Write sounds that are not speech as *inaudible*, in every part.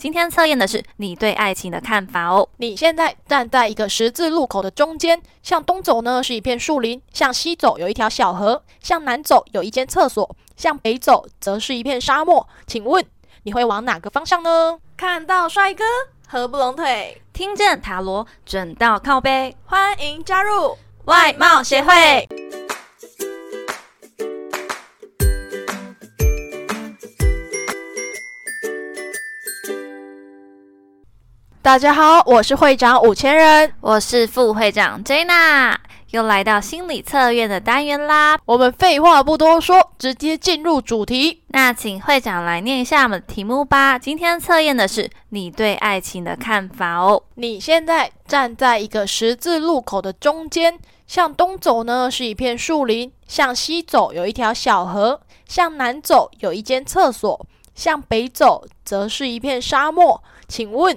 今天测验的是你对爱情的看法哦。你现在站在一个十字路口的中间，向东走呢是一片树林，向西走有一条小河，向南走有一间厕所，向北走则是一片沙漠。请问你会往哪个方向呢？看到帅哥合不拢腿，听见塔罗准到靠背，欢迎加入外貌协会。大家好，我是会长五千人，我是副会长 Jana，又来到心理测验的单元啦。我们废话不多说，直接进入主题。那请会长来念一下我们的题目吧。今天测验的是你对爱情的看法哦。你现在站在一个十字路口的中间，向东走呢是一片树林，向西走有一条小河，向南走有一间厕所，向北走则是一片沙漠。请问？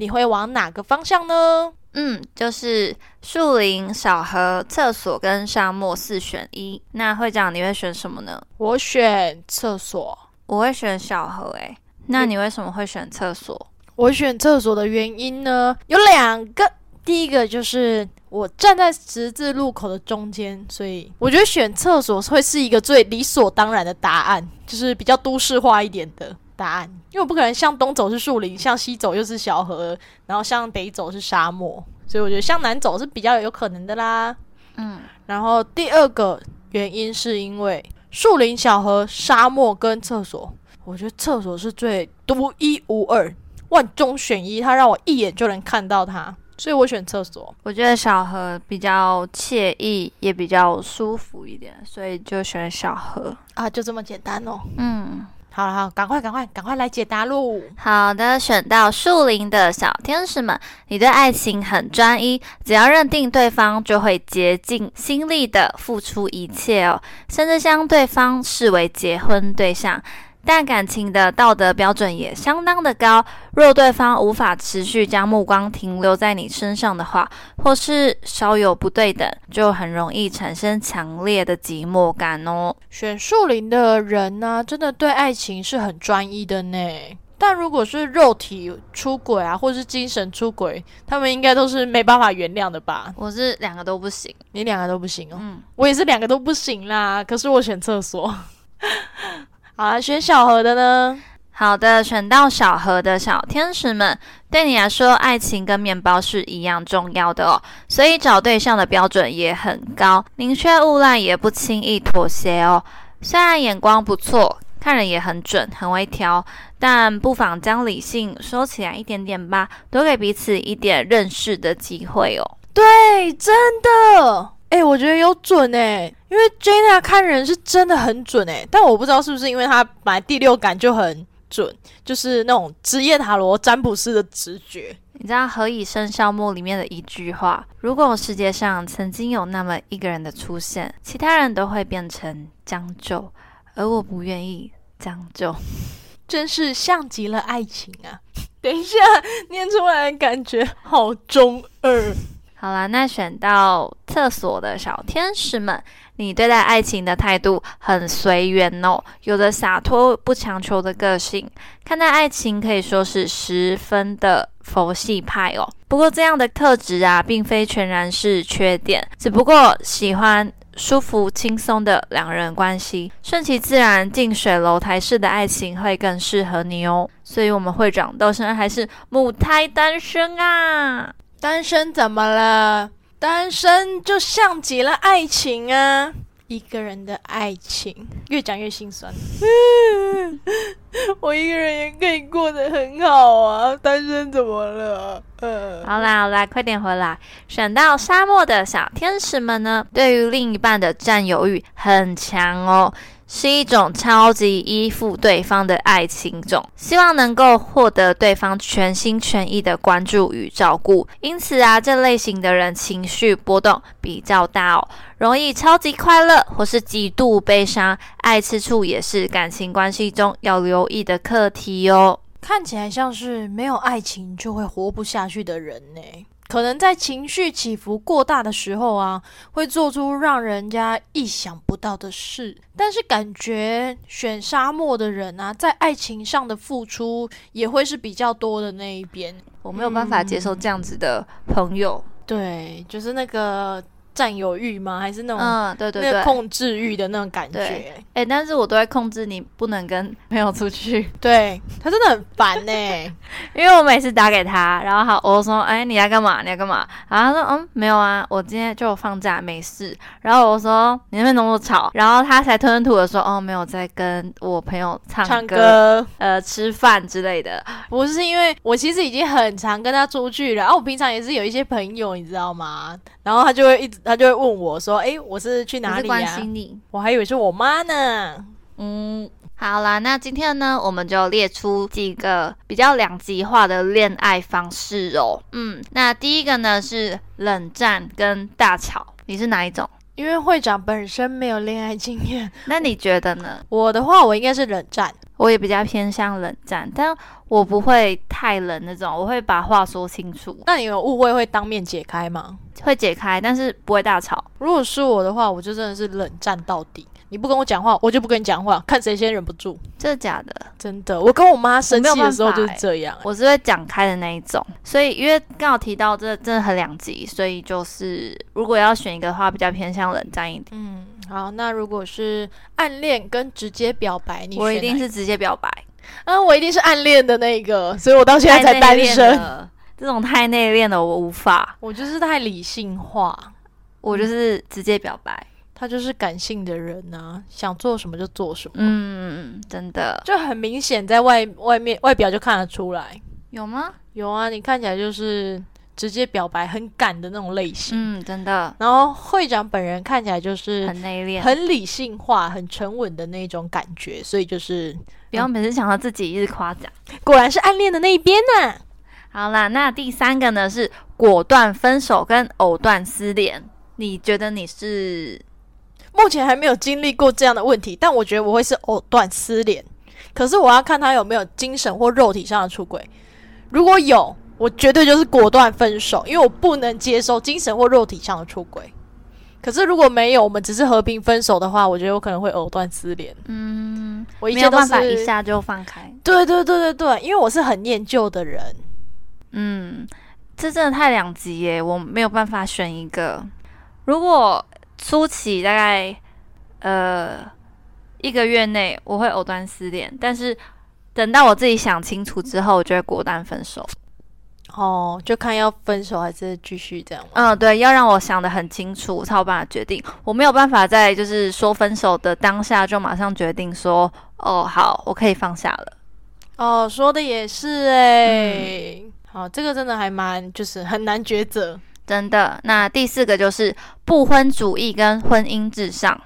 你会往哪个方向呢？嗯，就是树林、小河、厕所跟沙漠四选一。那会长，你会选什么呢？我选厕所。我会选小河。诶，那你为什么会选厕所？我选厕所的原因呢，有两个。第一个就是我站在十字路口的中间，所以我觉得选厕所会是一个最理所当然的答案，就是比较都市化一点的。答案，因为我不可能向东走是树林，向西走又是小河，然后向北走是沙漠，所以我觉得向南走是比较有可能的啦。嗯，然后第二个原因是因为树林、小河、沙漠跟厕所，我觉得厕所是最独一无二、万中选一，它让我一眼就能看到它，所以我选厕所。我觉得小河比较惬意，也比较舒服一点，所以就选小河啊，就这么简单哦。嗯。好了，好，赶快，赶快，赶快来解答喽！好的，选到树林的小天使们，你对爱情很专一，只要认定对方，就会竭尽心力的付出一切哦，甚至将对方视为结婚对象。但感情的道德标准也相当的高。若对方无法持续将目光停留在你身上的话，或是稍有不对等，就很容易产生强烈的寂寞感哦。选树林的人呢，真的对爱情是很专一的呢。但如果是肉体出轨啊，或是精神出轨，他们应该都是没办法原谅的吧？我是两个都不行，你两个都不行哦。嗯，我也是两个都不行啦。可是我选厕所。好，选小何的呢？好的，选到小何的小天使们，对你来说，爱情跟面包是一样重要的哦。所以找对象的标准也很高，宁缺毋滥，也不轻易妥协哦。虽然眼光不错，看人也很准，很会挑，但不妨将理性收起来一点点吧，多给彼此一点认识的机会哦。对，真的。哎，我觉得有准哎，因为 Jenna 看人是真的很准哎，但我不知道是不是因为他本来第六感就很准，就是那种职业塔罗占卜师的直觉。你知道《何以笙箫默》里面的一句话：如果世界上曾经有那么一个人的出现，其他人都会变成将就，而我不愿意将就，真是像极了爱情啊！*laughs* 等一下，念出来的感觉好中二。好啦，那选到厕所的小天使们，你对待爱情的态度很随缘哦，有着洒脱不强求的个性，看待爱情可以说是十分的佛系派哦。不过这样的特质啊，并非全然是缺点，只不过喜欢舒服轻松的两人关系，顺其自然、近水楼台式的爱情会更适合你哦。所以，我们会长到现在还是母胎单身啊。单身怎么了？单身就像极了爱情啊！一个人的爱情，越讲越心酸。*laughs* 我一个人也可以过得很好啊！单身怎么了？好啦好啦，快点回来！选到沙漠的小天使们呢，对于另一半的占有欲很强哦。是一种超级依附对方的爱情种，希望能够获得对方全心全意的关注与照顾。因此啊，这类型的人情绪波动比较大哦，容易超级快乐或是极度悲伤。爱吃醋也是感情关系中要留意的课题哦。看起来像是没有爱情就会活不下去的人呢。可能在情绪起伏过大的时候啊，会做出让人家意想不到的事。但是感觉选沙漠的人啊，在爱情上的付出也会是比较多的那一边。我没有办法接受这样子的朋友。对，就是那个。占有欲吗？还是那种嗯，对对对，控制欲的那种感觉。哎，但是我都会控制你，不能跟朋友出去。*laughs* 对他真的很烦呢，*laughs* 因为我每次打给他，然后好，我说，哎，你要干嘛？你要干嘛？然后他说，嗯，没有啊，我今天就放假，没事。然后我说，你那边那么吵，然后他才吞吞吐的说，哦，没有在跟我朋友唱歌，呃，吃饭之类的。不是因为我其实已经很常跟他出去了，然后我平常也是有一些朋友，你知道吗？然后他就会一直。他就会问我说：“哎，我是去哪里呀？”关心你，我还以为是我妈呢。嗯，好啦，那今天呢，我们就列出几个比较两极化的恋爱方式哦。嗯，那第一个呢是冷战跟大吵，你是哪一种？因为会长本身没有恋爱经验，那你觉得呢？我的话，我应该是冷战。我也比较偏向冷战，但我不会太冷那种，我会把话说清楚。那你有误会会当面解开吗？会解开，但是不会大吵。如果是我的话，我就真的是冷战到底。你不跟我讲话，我就不跟你讲话，看谁先忍不住。真的假的？真的。我跟我妈生气的时候就是这样，我是会讲开的那一种。所以因为刚好提到这真的很两极，所以就是如果要选一个的话，比较偏向冷战一点。嗯。好，那如果是暗恋跟直接表白，你我一定是直接表白。嗯，我一定是暗恋的那个，所以我到现在才单身。这种太内敛的我无法，我就是太理性化，我就是直接表白。他就是感性的人呐，想做什么就做什么。嗯，真的就很明显，在外外面外表就看得出来。有吗？有啊，你看起来就是。直接表白很敢的那种类型，嗯，真的。然后会长本人看起来就是很内敛、很理性化、很沉稳的那种感觉，所以就是不要每次想到自己一直夸奖，果然是暗恋的那一边呢。好啦，那第三个呢是果断分手跟藕断丝连，你觉得你是？目前还没有经历过这样的问题，但我觉得我会是藕断丝连。可是我要看他有没有精神或肉体上的出轨，如果有。我绝对就是果断分手，因为我不能接受精神或肉体上的出轨。可是如果没有，我们只是和平分手的话，我觉得我可能会藕断丝连。嗯，我没有办法一下就放开。对对对对对，因为我是很念旧的人。嗯，这真的太两极耶，我没有办法选一个。如果初期大概呃一个月内我会藕断丝连，但是等到我自己想清楚之后，我就会果断分手。哦，就看要分手还是继续这样。嗯，对，要让我想的很清楚，才有办法决定。我没有办法在就是说分手的当下就马上决定说，哦，好，我可以放下了。哦，说的也是哎。好，这个真的还蛮就是很难抉择，真的。那第四个就是不婚主义跟婚姻至上。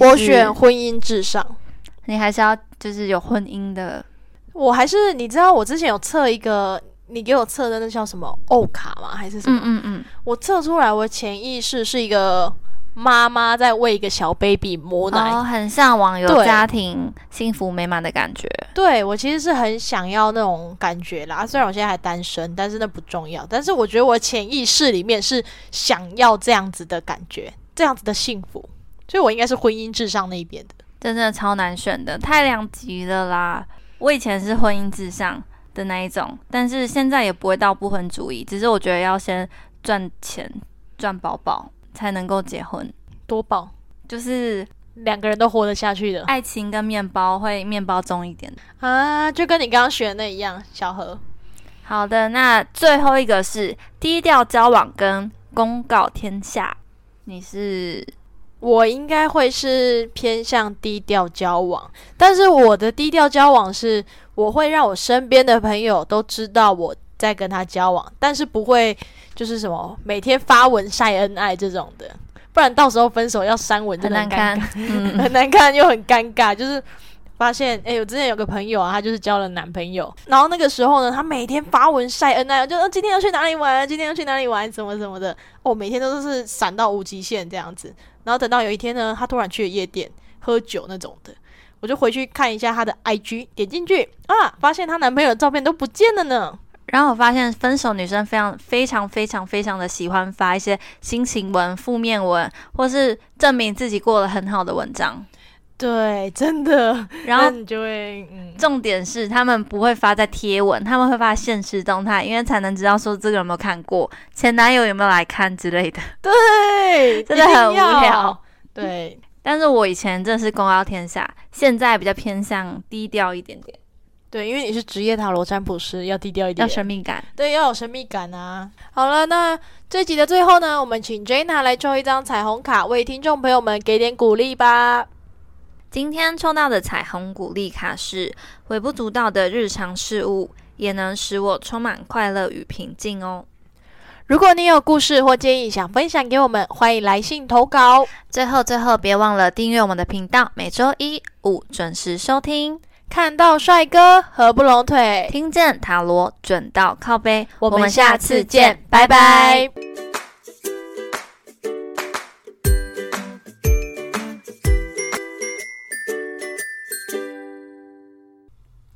我选婚姻至上。你还是要就是有婚姻的。我还是你知道，我之前有测一个。你给我测的那叫什么欧卡吗？还是什么？嗯嗯嗯。我测出来，我潜意识是一个妈妈在喂一个小 baby 母奶，哦，很向往有家庭幸福美满的感觉。对我其实是很想要那种感觉啦。虽然我现在还单身，但是那不重要。但是我觉得我潜意识里面是想要这样子的感觉，这样子的幸福。所以我应该是婚姻至上那一边的。真的超难选的，太两极了啦。我以前是婚姻至上。的那一种，但是现在也不会到不婚主义，只是我觉得要先赚钱赚饱饱才能够结婚，多饱就是两个人都活得下去的爱情跟面包会面包重一点啊，就跟你刚刚学的那一样，小何。好的，那最后一个是低调交往跟公告天下，你是？我应该会是偏向低调交往，但是我的低调交往是，我会让我身边的朋友都知道我在跟他交往，但是不会就是什么每天发文晒恩爱这种的，不然到时候分手要删文真的很难看，很难看又很尴尬。就 *laughs* 是发现，哎，我之前有个朋友啊，她就是交了男朋友，然后那个时候呢，她每天发文晒恩爱，就今天要去哪里玩，今天要去哪里玩，什么什么的，哦，每天都是闪到无极限这样子。然后等到有一天呢，她突然去了夜店喝酒那种的，我就回去看一下她的 IG，点进去啊，发现她男朋友的照片都不见了呢。然后我发现分手女生非常非常非常非常的喜欢发一些心情文、负面文，或是证明自己过得很好的文章。对，真的。然后你就会，嗯，重点是他们不会发在贴文，他们会发现实动态，因为才能知道说这个有没有看过，前男友有没有来看之类的。对，*laughs* 真的很无聊。对，但是我以前真的是公告天下，现在比较偏向低调一点点，对，因为你是职业塔罗占卜师，要低调一点要。神秘感。对，要有神秘感啊！好了，那这集的最后呢，我们请 Jana 来抽一张彩虹卡，为听众朋友们给点鼓励吧。今天抽到的彩虹鼓励卡是：微不足道的日常事物，也能使我充满快乐与平静哦。如果你有故事或建议想分享给我们，欢迎来信投稿。最后，最后别忘了订阅我们的频道，每周一五准时收听。看到帅哥合不拢腿，听见塔罗准到靠背，我们下次见，拜拜